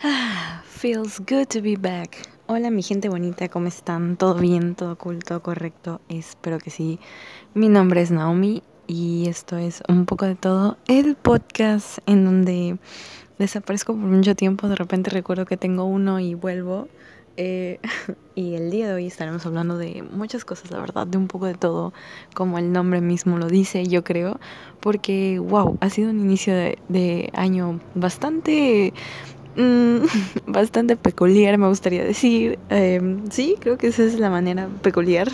Ah, feels good to be back. Hola mi gente bonita, ¿cómo están? ¿Todo bien? ¿Todo cool? ¿Todo correcto? Espero que sí. Mi nombre es Naomi y esto es un poco de todo. El podcast en donde desaparezco por mucho tiempo, de repente recuerdo que tengo uno y vuelvo. Eh, y el día de hoy estaremos hablando de muchas cosas, la verdad, de un poco de todo, como el nombre mismo lo dice, yo creo, porque, wow, ha sido un inicio de año bastante Mm, bastante peculiar, me gustaría decir. Em, sí, creo que esa es la manera peculiar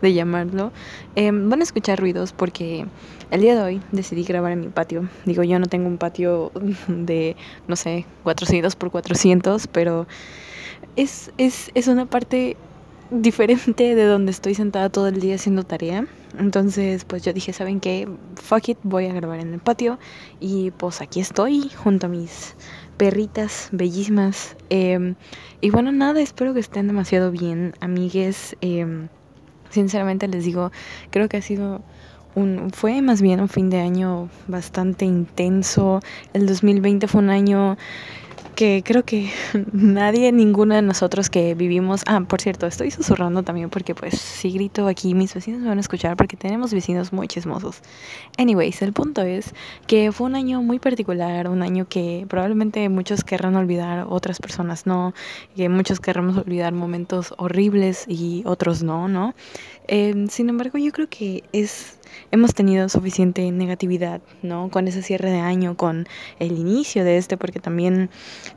de llamarlo. Em, van a escuchar ruidos porque el día de hoy decidí grabar en mi patio. Digo, yo no tengo un patio de, no sé, 400 por 400, pero es, es, es una parte diferente de donde estoy sentada todo el día haciendo tarea. Entonces, pues yo dije, ¿saben qué? Fuck it, voy a grabar en el patio. Y pues aquí estoy, junto a mis perritas bellísimas. Em, y bueno, nada, espero que estén demasiado bien, amigues. Em, sinceramente les digo, creo que ha sido un, fue más bien un fin de año bastante intenso. El 2020 fue un año que creo que nadie, ninguno de nosotros que vivimos, ah, por cierto, estoy susurrando también porque pues si grito aquí mis vecinos me van a escuchar porque tenemos vecinos muy chismosos. Anyways, el punto es que fue un año muy particular, un año que probablemente muchos querrán olvidar, otras personas no, que muchos querramos olvidar momentos horribles y otros no, ¿no? Eh, sin embargo, yo creo que es hemos tenido suficiente negatividad, ¿no? Con ese cierre de año, con el inicio de este, porque también,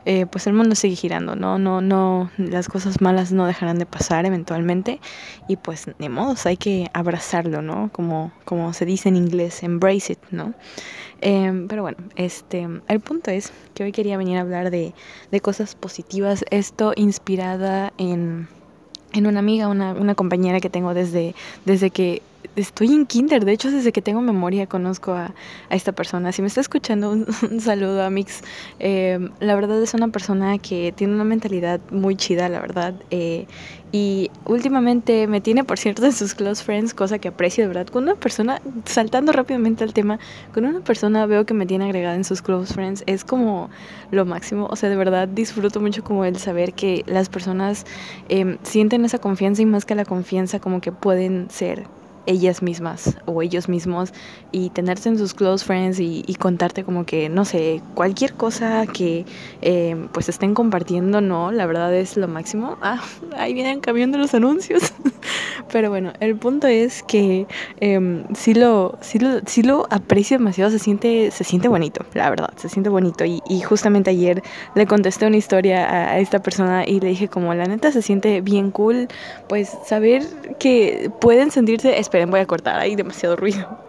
eh, pues el mundo sigue girando, ¿no? No, no, las cosas malas no dejarán de pasar eventualmente y pues de modos hay que abrazarlo, ¿no? Como, como se dice en inglés, embrace it, ¿no? Em, pero bueno, este, el punto es que hoy quería venir a hablar de, de cosas positivas, esto inspirada en en una amiga, una, una compañera que tengo desde, desde que estoy en kinder, de hecho desde que tengo memoria conozco a, esta persona. Si me está escuchando, un, saludo a Mix. Eh, la verdad es una persona que tiene una mentalidad muy chida, la verdad. Eh, y últimamente me tiene, por cierto, en sus close friends, cosa que aprecio de verdad. Con una persona, saltando rápidamente al tema, con una persona veo que me tiene agregada en sus close friends, es como lo máximo. O sea, de verdad disfruto mucho como el saber que las personas eh, sienten esa confianza y más que la confianza como que pueden ser ellas mismas o ellos mismos y tenerse en sus close friends y, contarte como que, no sé, cualquier cosa que eh, pues estén compartiendo, no, la verdad es lo máximo. Ah, ahí vienen cambiando los anuncios. Pero bueno, el punto es que eh, sí, lo, sí, lo, sí lo aprecio demasiado, se siente, se siente bonito, la verdad, se siente bonito. Y, y justamente ayer le contesté una historia a, a esta persona y le dije como, la neta se siente bien cool, pues saber que pueden sentirse, esperen, voy a cortar, hay demasiado ruido.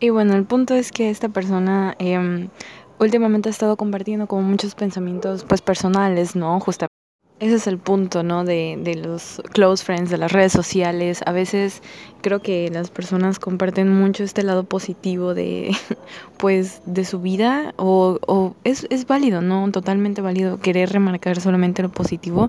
Y bueno, el punto es que esta persona eh, últimamente ha estado compartiendo como muchos pensamientos pues personales, ¿no? Justamente. Ese es el punto, ¿no? De, de los close friends, de las redes sociales. A veces creo que las personas comparten mucho este lado positivo de, pues, de su vida. O, o es, es válido, ¿no? Totalmente válido querer remarcar solamente lo positivo.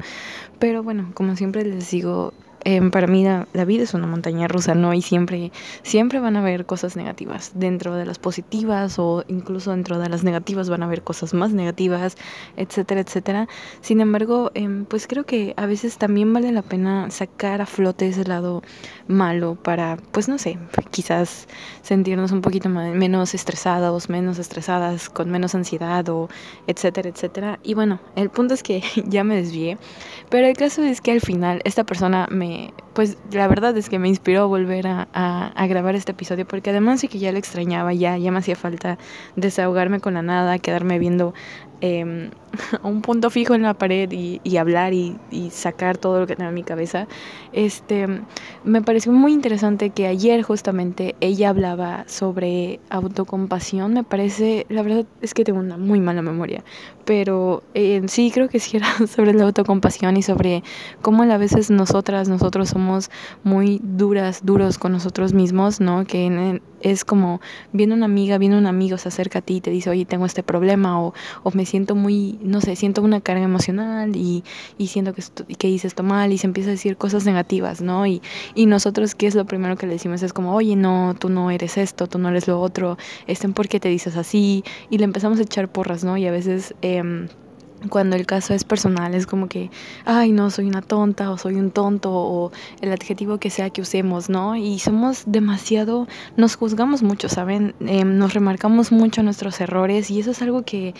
Pero bueno, como siempre les digo, eh, para mí la, vida es una montaña rusa, ¿no? Y siempre, siempre van a haber cosas negativas. Dentro de las positivas o incluso dentro de las negativas van a haber cosas más negativas, etcétera, etcétera. Sin embargo, eh, pues creo que a veces también vale la pena sacar a flote ese lado malo para, pues no sé, quizás sentirnos un poquito menos estresados, menos estresadas, con menos ansiedad o etcétera, etcétera. Y bueno, el punto es que ya me desvié, pero el caso es que al final esta persona me pues la verdad es que me inspiró volver a, grabar este episodio porque además sí que ya lo extrañaba, ya, ya me hacía falta desahogarme con la nada, quedarme viendo eh, un punto fijo en la pared y, y hablar y, y, sacar todo lo que tenía en mi cabeza. Este, me pareció muy interesante que ayer justamente ella hablaba sobre autocompasión. Me parece, la verdad es que tengo una muy mala memoria, pero eh, sí creo que sí era sobre la autocompasión y sobre cómo a veces nosotras, nosotros somos muy duras, duros con nosotros mismos, ¿no? Que en, es como viene una amiga, viene un amigo, se acerca a ti y te dice, oye, tengo este problema o, o me siento muy, no sé, siento una carga emocional y, y siento que, esto, que hice esto mal y se empieza a decir cosas negativas, ¿no? Y, y nosotros, ¿qué es lo primero que le decimos? Es como, oye, no, tú no eres esto, tú no eres lo otro, este, ¿por qué te dices así? Y le empezamos a echar porras, ¿no? Y a veces... Eh, cuando el caso es personal, es como que, ay, no, soy una tonta o soy un tonto o el adjetivo que sea que usemos, ¿no? Y somos demasiado, nos juzgamos mucho, ¿saben? Em, nos remarcamos mucho nuestros errores y eso es algo que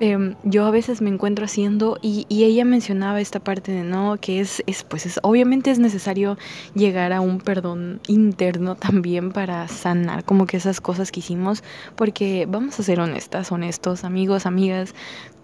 Em, yo a veces me encuentro haciendo y, ella mencionaba esta parte de no, que es, es pues es, obviamente es necesario llegar a un perdón interno también para sanar como que esas cosas que hicimos, porque vamos a ser honestas, honestos, amigos, amigas,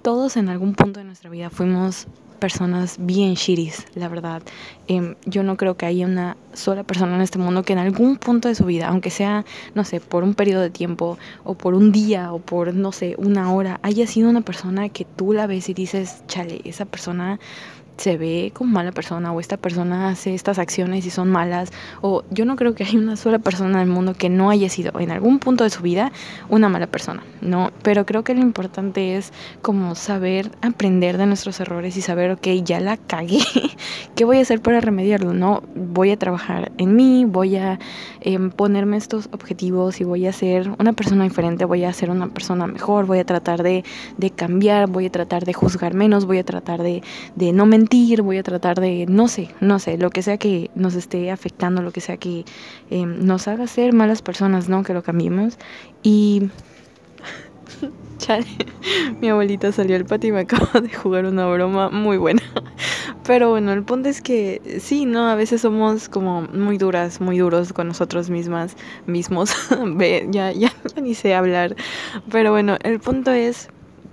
todos en algún punto de nuestra vida fuimos personas bien shiris, la verdad. Em, yo no creo que haya una sola persona en este mundo que en algún punto de su vida, aunque sea, no sé, por un periodo de tiempo o por un día o por, no sé, una hora, haya sido una persona que tú la ves y dices, chale, esa persona se ve como mala persona o esta persona hace estas acciones y son malas o yo no creo que haya una sola persona en el mundo que no haya sido en algún punto de su vida una mala persona, ¿no? Pero creo que lo importante es como saber aprender de nuestros errores y saber, ok, ya la cagué, ¿qué voy a hacer para remediarlo? No, voy a trabajar en mí, voy a em, ponerme estos objetivos y voy a ser una persona diferente, voy a ser una persona mejor, voy a tratar de, de cambiar, voy a tratar de juzgar menos, voy a tratar de, de no mentir voy a tratar de, no sé, no sé, lo que sea que nos esté afectando, lo que sea que em, nos haga ser malas personas, ¿no? Que lo cambiemos. Y... Chale, mi abuelita salió al patio y me acaba de jugar una broma muy buena. Pero bueno, el punto es que sí, ¿no? A veces somos como muy duras, muy duros con nosotros mismas, mismos. ya, ya, ya ni sé hablar. Pero bueno, el punto es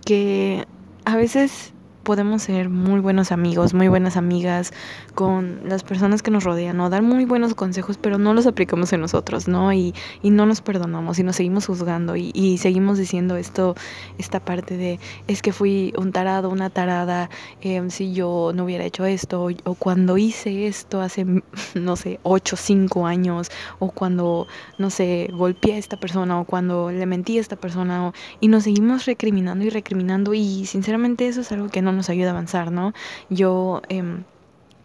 que a veces podemos ser muy buenos amigos, muy buenas amigas con las personas que nos rodean, ¿no? Dar muy buenos consejos, pero no los aplicamos en nosotros, ¿no? Y, y no nos perdonamos y nos seguimos juzgando y, seguimos diciendo esto, esta parte de, es que fui un tarado, una tarada, em, si yo no hubiera hecho esto, o cuando hice esto hace, no sé, ocho, cinco años, o cuando, no sé, golpeé a esta persona, o cuando le mentí a esta persona, y nos seguimos recriminando y recriminando, y sinceramente eso es algo que no nos ayuda a avanzar, ¿no? Yo em,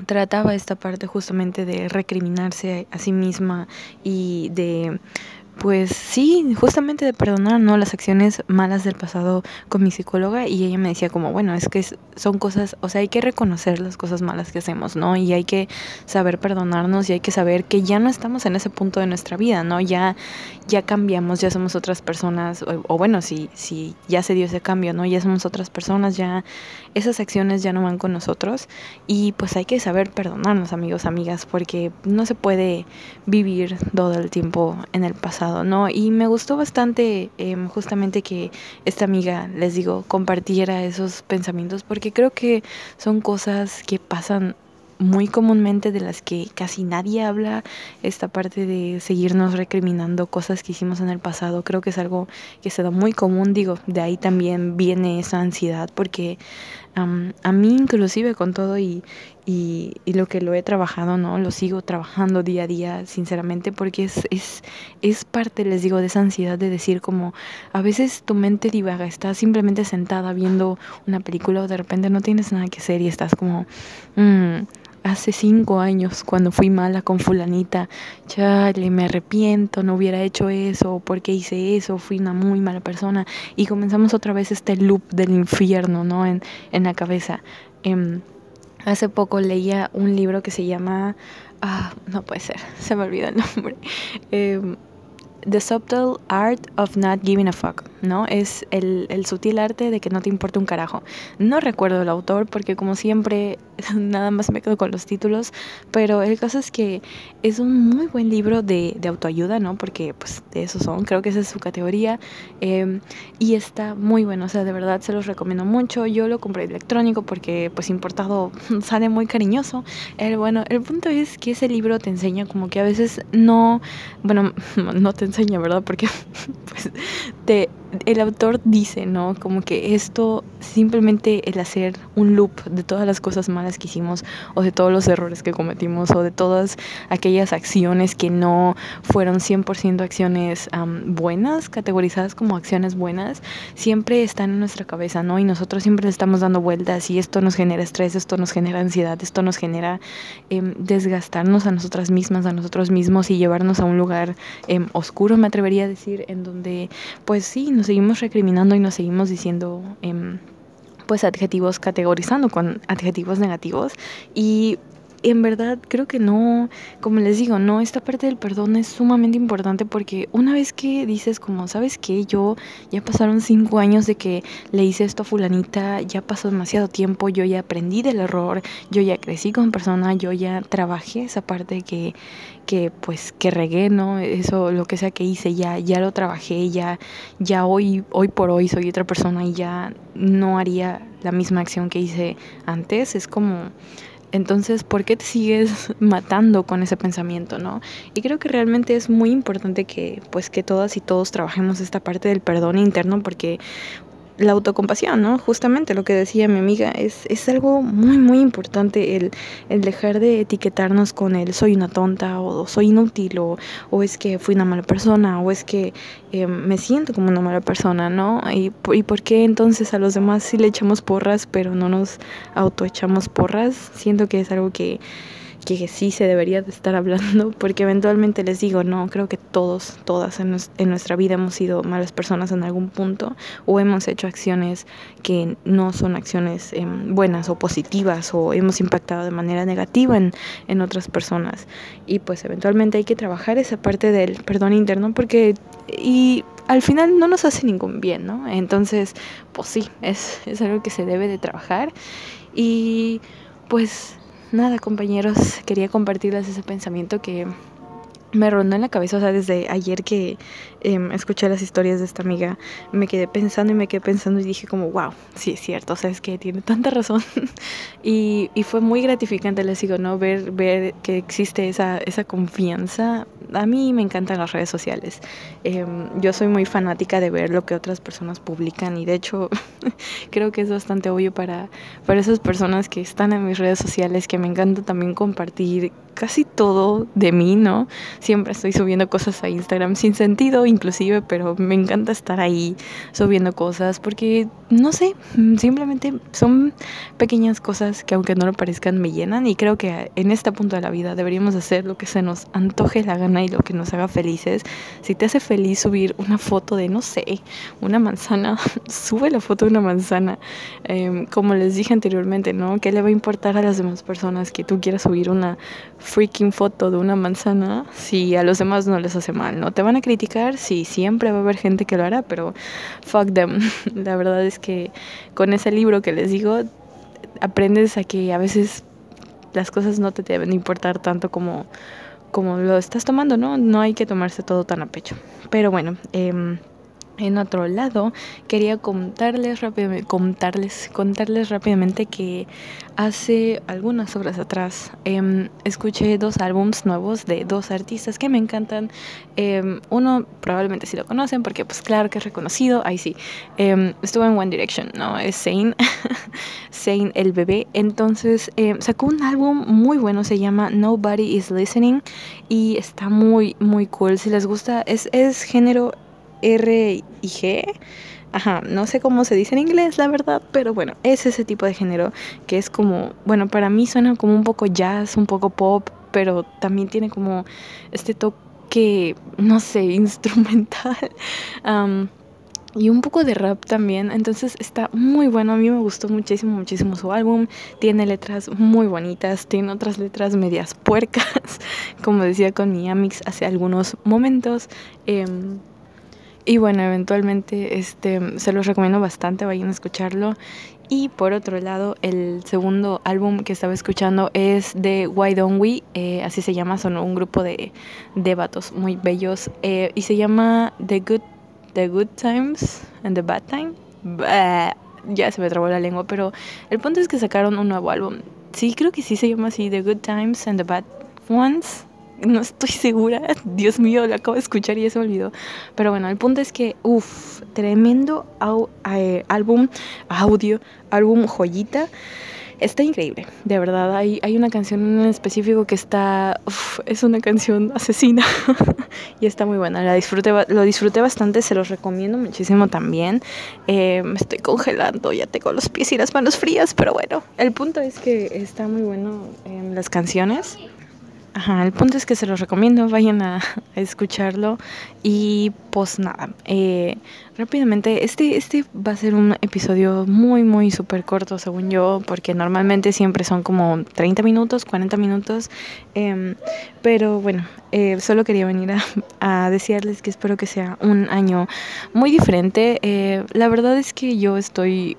trataba esta parte justamente de recriminarse a sí misma y de pues sí, justamente de perdonar, ¿no? Las acciones malas del pasado con mi psicóloga y ella me decía como, bueno, es que son cosas, o sea, hay que reconocer las cosas malas que hacemos, ¿no? Y hay que saber perdonarnos y hay que saber que ya no estamos en ese punto de nuestra vida, ¿no? Ya, ya cambiamos, ya somos otras personas, o, bueno, si, si ya se dio ese cambio, ¿no? Ya somos otras personas, ya esas acciones ya no van con nosotros y pues hay que saber perdonarnos, amigos, amigas, porque no se puede vivir todo el tiempo en el pasado ¿no? Y me gustó bastante em, justamente que esta amiga, les digo, compartiera esos pensamientos porque creo que son cosas que pasan muy comúnmente de las que casi nadie habla, esta parte de seguirnos recriminando cosas que hicimos en el pasado, creo que es algo que se da muy común, digo, de ahí también viene esa ansiedad, porque a mí inclusive con todo y, y, lo que lo he trabajado, ¿no? Lo sigo trabajando día a día, sinceramente, porque es, es, es parte, les digo, de esa ansiedad de decir como a veces tu mente divaga, estás simplemente sentada viendo una película o de repente no tienes nada que hacer y estás como... Mm, hace cinco años cuando fui mala con fulanita, chale, me arrepiento, no hubiera hecho eso, porque hice eso, fui una muy mala persona y comenzamos otra vez este loop del infierno, ¿no? En, en la cabeza. Em, hace poco leía un libro que se llama, ah, no puede ser, se me olvidó el nombre. Em, The Subtle Art of Not Giving a Fuck, ¿no? Es el, el, sutil arte de que no te importa un carajo. No recuerdo el autor porque como siempre nada más me quedo con los títulos, pero el caso es que es un muy buen libro de, de autoayuda, ¿no? Porque pues de eso son, creo que esa es su categoría em, y está muy bueno, o sea, de verdad se los recomiendo mucho. Yo lo compré electrónico porque pues importado sale muy cariñoso. El, bueno, el punto es que ese libro te enseña como que a veces no, bueno, no te enseña, ¿verdad? Porque pues, te, el autor dice, ¿no? Como que esto, simplemente el hacer un loop de todas las cosas malas que hicimos, o de todos los errores que cometimos, o de todas aquellas acciones que no fueron 100% acciones buenas, categorizadas como acciones buenas, siempre están en nuestra cabeza, ¿no? Y nosotros siempre le estamos dando vueltas y esto nos genera estrés, esto nos genera ansiedad, esto nos genera em, desgastarnos a nosotras mismas, a nosotros mismos y llevarnos a un lugar em, oscuro, me atrevería a decir, en donde, pues sí, nos seguimos recriminando y nos seguimos diciendo... Em, pues adjetivos categorizando con adjetivos negativos. Y en verdad creo que no, como les digo, no, esta parte del perdón es sumamente importante porque una vez que dices como, ¿sabes qué? Yo ya pasaron cinco años de que le hice esto a fulanita, ya pasó demasiado tiempo, yo ya aprendí del error, yo ya crecí como persona, yo ya trabajé esa parte que, que pues que regué, ¿no? Eso, lo que sea que hice, ya, ya lo trabajé, ya, ya hoy, hoy por hoy soy otra persona y ya no haría la misma acción que hice antes. Es como entonces, ¿por qué te sigues matando con ese pensamiento, no? Y creo que realmente es muy importante que, pues, que todas y todos trabajemos esta parte del perdón interno porque la autocompasión, ¿no? Justamente lo que decía mi amiga, es, es algo muy, muy importante el, el, dejar de etiquetarnos con el soy una tonta o soy inútil o, o es que fui una mala persona o es que eh, me siento como una mala persona, ¿no? Y, y por qué entonces a los demás sí le echamos porras pero no nos autoechamos porras. Siento que es algo que que sí se debería de estar hablando, porque eventualmente les digo, no, creo que todos, todas en, nuestra vida hemos sido malas personas en algún punto o hemos hecho acciones que no son acciones em, buenas o positivas o hemos impactado de manera negativa en, en otras personas. Y pues eventualmente hay que trabajar esa parte del perdón interno porque y al final no nos hace ningún bien, ¿no? Entonces, pues sí, es, es algo que se debe de trabajar y pues nada, compañeros, quería compartirles ese pensamiento que me rondó en la cabeza, o sea, desde ayer que em, escuché las historias de esta amiga, me quedé pensando y me quedé pensando y dije como, wow, sí es cierto, o sea, es que tiene tanta razón. y, y, fue muy gratificante, les digo, ¿no? Ver, ver que existe esa, esa confianza. A mí me encantan las redes sociales. Em, yo soy muy fanática de ver lo que otras personas publican y de hecho creo que es bastante obvio para, para esas personas que están en mis redes sociales, que me encanta también compartir casi todo de mí, ¿no? Siempre estoy subiendo cosas a Instagram sin sentido inclusive, pero me encanta estar ahí subiendo cosas porque, no sé, simplemente son pequeñas cosas que aunque no lo parezcan me llenan y creo que en este punto de la vida deberíamos hacer lo que se nos antoje la gana y lo que nos haga felices. Si te hace feliz subir una foto de, no sé, una manzana, sube la foto de una manzana. Em, como les dije anteriormente, ¿no? ¿Qué le va a importar a las demás personas que tú quieras subir una freaking foto de una manzana si a los demás no les hace mal, ¿no? Te van a criticar, sí, siempre va a haber gente que lo hará, pero fuck them. La verdad es que con ese libro que les digo, aprendes a que a veces las cosas no te deben importar tanto como, como lo estás tomando, ¿no? No hay que tomarse todo tan a pecho. Pero bueno, eh, en otro lado, quería contarles rápidamente, contarles, contarles rápidamente que hace algunas horas atrás em, escuché dos álbums nuevos de dos artistas que me encantan. Em, uno probablemente sí lo conocen porque pues claro que es reconocido, ahí sí. Em, estuvo en One Direction, ¿no? Es Zayn, Zayn el bebé. Entonces sacó un álbum muy bueno, se llama Nobody is Listening y está muy, muy cool. Si les gusta, es, es género R y G. Ajá, no sé cómo se dice en inglés, la verdad, pero bueno, es ese tipo de género que es como, bueno, para mí suena como un poco jazz, un poco pop, pero también tiene como este toque, no sé, instrumental. y un poco de rap también, entonces está muy bueno, a mí me gustó muchísimo, muchísimo su álbum, tiene letras muy bonitas, tiene otras letras medias puercas, como decía con mi Amix hace algunos momentos. Em, y bueno, eventualmente este, se los recomiendo bastante, vayan a escucharlo. Y por otro lado, el segundo álbum que estaba escuchando es de Why Don't We, eh, así se llama, son un grupo de, de vatos muy bellos. Eh, y se llama The Good, The Good Times and the Bad Time. ya se me trabó la lengua, pero el punto es que sacaron un nuevo álbum. Sí, creo que sí se llama así, The Good Times and the Bad Ones no estoy segura. Dios mío, lo acabo de escuchar y se me olvidó. Pero bueno, el punto es que, uff, tremendo eh, álbum, audio, álbum joyita. Está increíble, de verdad. Hay, hay una canción en específico que está. es una canción asesina y está muy buena. La disfruté, lo disfruté bastante, se los recomiendo muchísimo también. Eh, me estoy congelando, ya tengo los pies y las manos frías, pero bueno, el punto es que está muy bueno en las canciones. Ajá, el punto es que se los recomiendo, vayan a, escucharlo. Y pues nada, eh, rápidamente, este, este va a ser un episodio muy, muy súper corto, según yo, porque normalmente siempre son como 30 minutos, 40 minutos. Em, pero bueno, eh, solo quería venir a, decirles que espero que sea un año muy diferente. Eh, la verdad es que yo estoy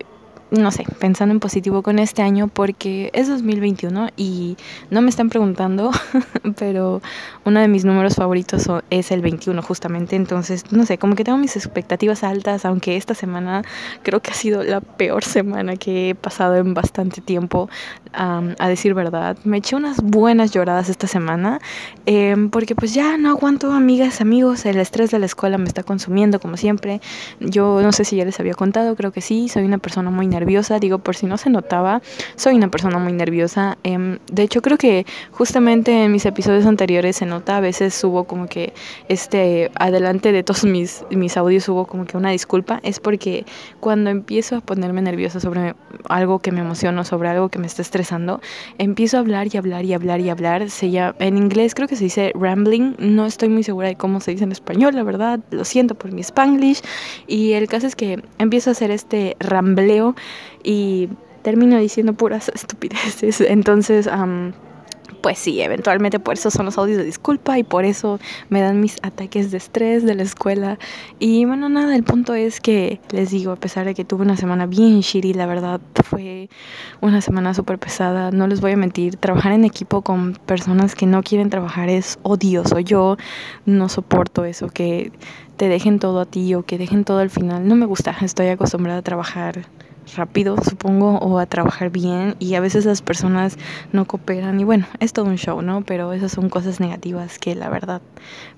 no sé, pensando en positivo con este año porque es 2021 y no me están preguntando, pero uno de mis números favoritos es el 21 justamente, entonces no sé, como que tengo mis expectativas altas, aunque esta semana creo que ha sido la peor semana que he pasado en bastante tiempo, a decir verdad. Me eché unas buenas lloradas esta semana em, porque pues ya no aguanto amigas, amigos, el estrés de la escuela me está consumiendo como siempre. Yo no sé si ya les había contado, creo que sí, soy una persona muy nerviosa nerviosa, digo por si no se notaba, soy una persona muy nerviosa. Em, de hecho creo que justamente en mis episodios anteriores se nota, a veces subo como que este, adelante de todos mis, mis audios hubo como que una disculpa, es porque cuando empiezo a ponerme nerviosa sobre algo que me emociona, sobre algo que me está estresando, empiezo a hablar y hablar y hablar y hablar. Se llama, en inglés creo que se dice rambling, no estoy muy segura de cómo se dice en español, la verdad, lo siento por mi spanglish. Y el caso es que empiezo a hacer este rambleo y termino diciendo puras estupideces. Entonces, pues sí, eventualmente por eso son los audios de disculpa y por eso me dan mis ataques de estrés de la escuela. Y bueno, nada, el punto es que les digo, a pesar de que tuve una semana bien shitty, la verdad fue una semana súper pesada, no les voy a mentir, trabajar en equipo con personas que no quieren trabajar es odioso. Yo no soporto eso, que te dejen todo a ti o que dejen todo al final. No me gusta, estoy acostumbrada a trabajar rápido, supongo, o a trabajar bien y a veces las personas no cooperan y bueno, es todo un show, ¿no? Pero esas son cosas negativas que la verdad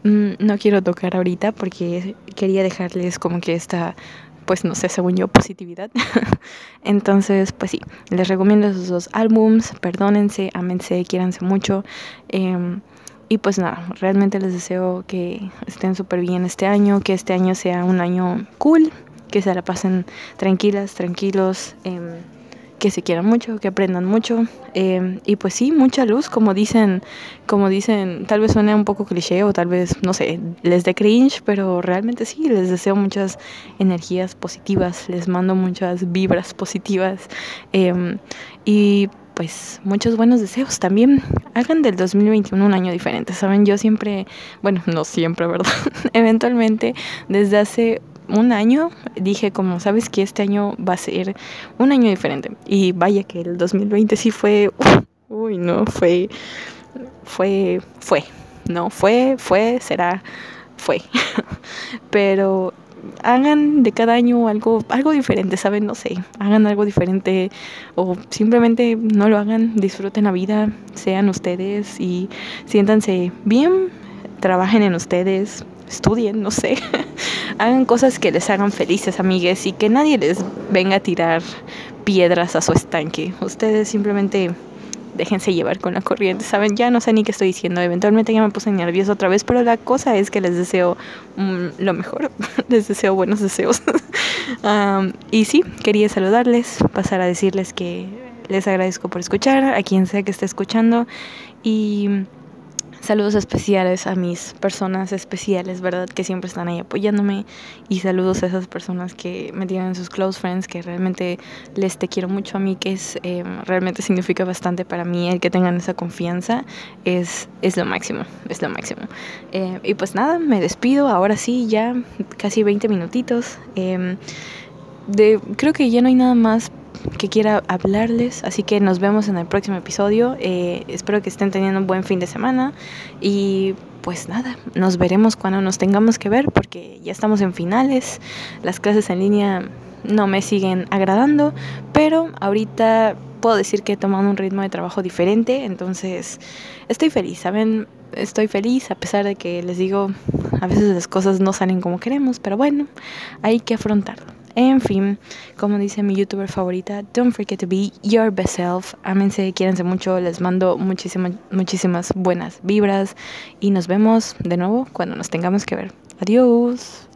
mm, no quiero tocar ahorita porque quería dejarles como que esta pues no sé, según yo, positividad. Entonces, pues sí, les recomiendo esos dos álbums, perdónense, ámense, quiéranse mucho. Em, y pues nada, realmente les deseo que estén súper bien este año, que este año sea un año cool, que se la pasen tranquilas, tranquilos, em, que se quieran mucho, que aprendan mucho. Em, y pues sí, mucha luz, como dicen, como dicen, tal vez suene un poco cliché o tal vez, no sé, les dé cringe, pero realmente sí, les deseo muchas energías positivas, les mando muchas vibras positivas. Em, y pues muchos buenos deseos también. Hagan del 2021 un año diferente, ¿saben? Yo siempre, bueno, no siempre, ¿verdad? Eventualmente, desde hace un año dije como, sabes que este año va a ser un año diferente. Y vaya que el 2020 sí fue, uy, no, fue, fue, fue, no, fue, fue, será, fue. Pero hagan de cada año algo, algo diferente, ¿saben? No sé, hagan algo diferente o simplemente no lo hagan, disfruten la vida, sean ustedes y siéntanse bien, trabajen en ustedes, estudien, no sé, hagan cosas que les hagan felices, amigues, y que nadie les venga a tirar piedras a su estanque. Ustedes simplemente déjense llevar con la corriente, ¿saben? Ya no sé ni qué estoy diciendo, eventualmente ya me puse nerviosa otra vez, pero la cosa es que les deseo mm, lo mejor, les deseo buenos deseos. y sí, quería saludarles, pasar a decirles que les agradezco por escuchar, a quien sea que esté escuchando, y Saludos especiales a mis personas especiales, ¿verdad? Que siempre están ahí apoyándome. Y saludos a esas personas que me tienen sus close friends, que realmente les te quiero mucho a mí, que em, realmente significa bastante para mí el que tengan esa confianza. Es, es lo máximo, es lo máximo. Eh, y pues nada, me despido. Ahora sí, ya casi 20 minutitos. Em, de, creo que ya no hay nada más que quiera hablarles. Así que nos vemos en el próximo episodio. Eh, espero que estén teniendo un buen fin de semana. Y pues nada, nos veremos cuando nos tengamos que ver porque ya estamos en finales. Las clases en línea no me siguen agradando, pero ahorita puedo decir que he tomado un ritmo de trabajo diferente, entonces estoy feliz, ¿saben? Estoy feliz a pesar de que les digo, a veces las cosas no salen como queremos, pero bueno, hay que afrontarlo. En fin, como dice mi youtuber favorita, don't forget to be your best self. Ámense, quiérense mucho, les mando muchísimas, muchísimas buenas vibras y nos vemos de nuevo cuando nos tengamos que ver. Adiós.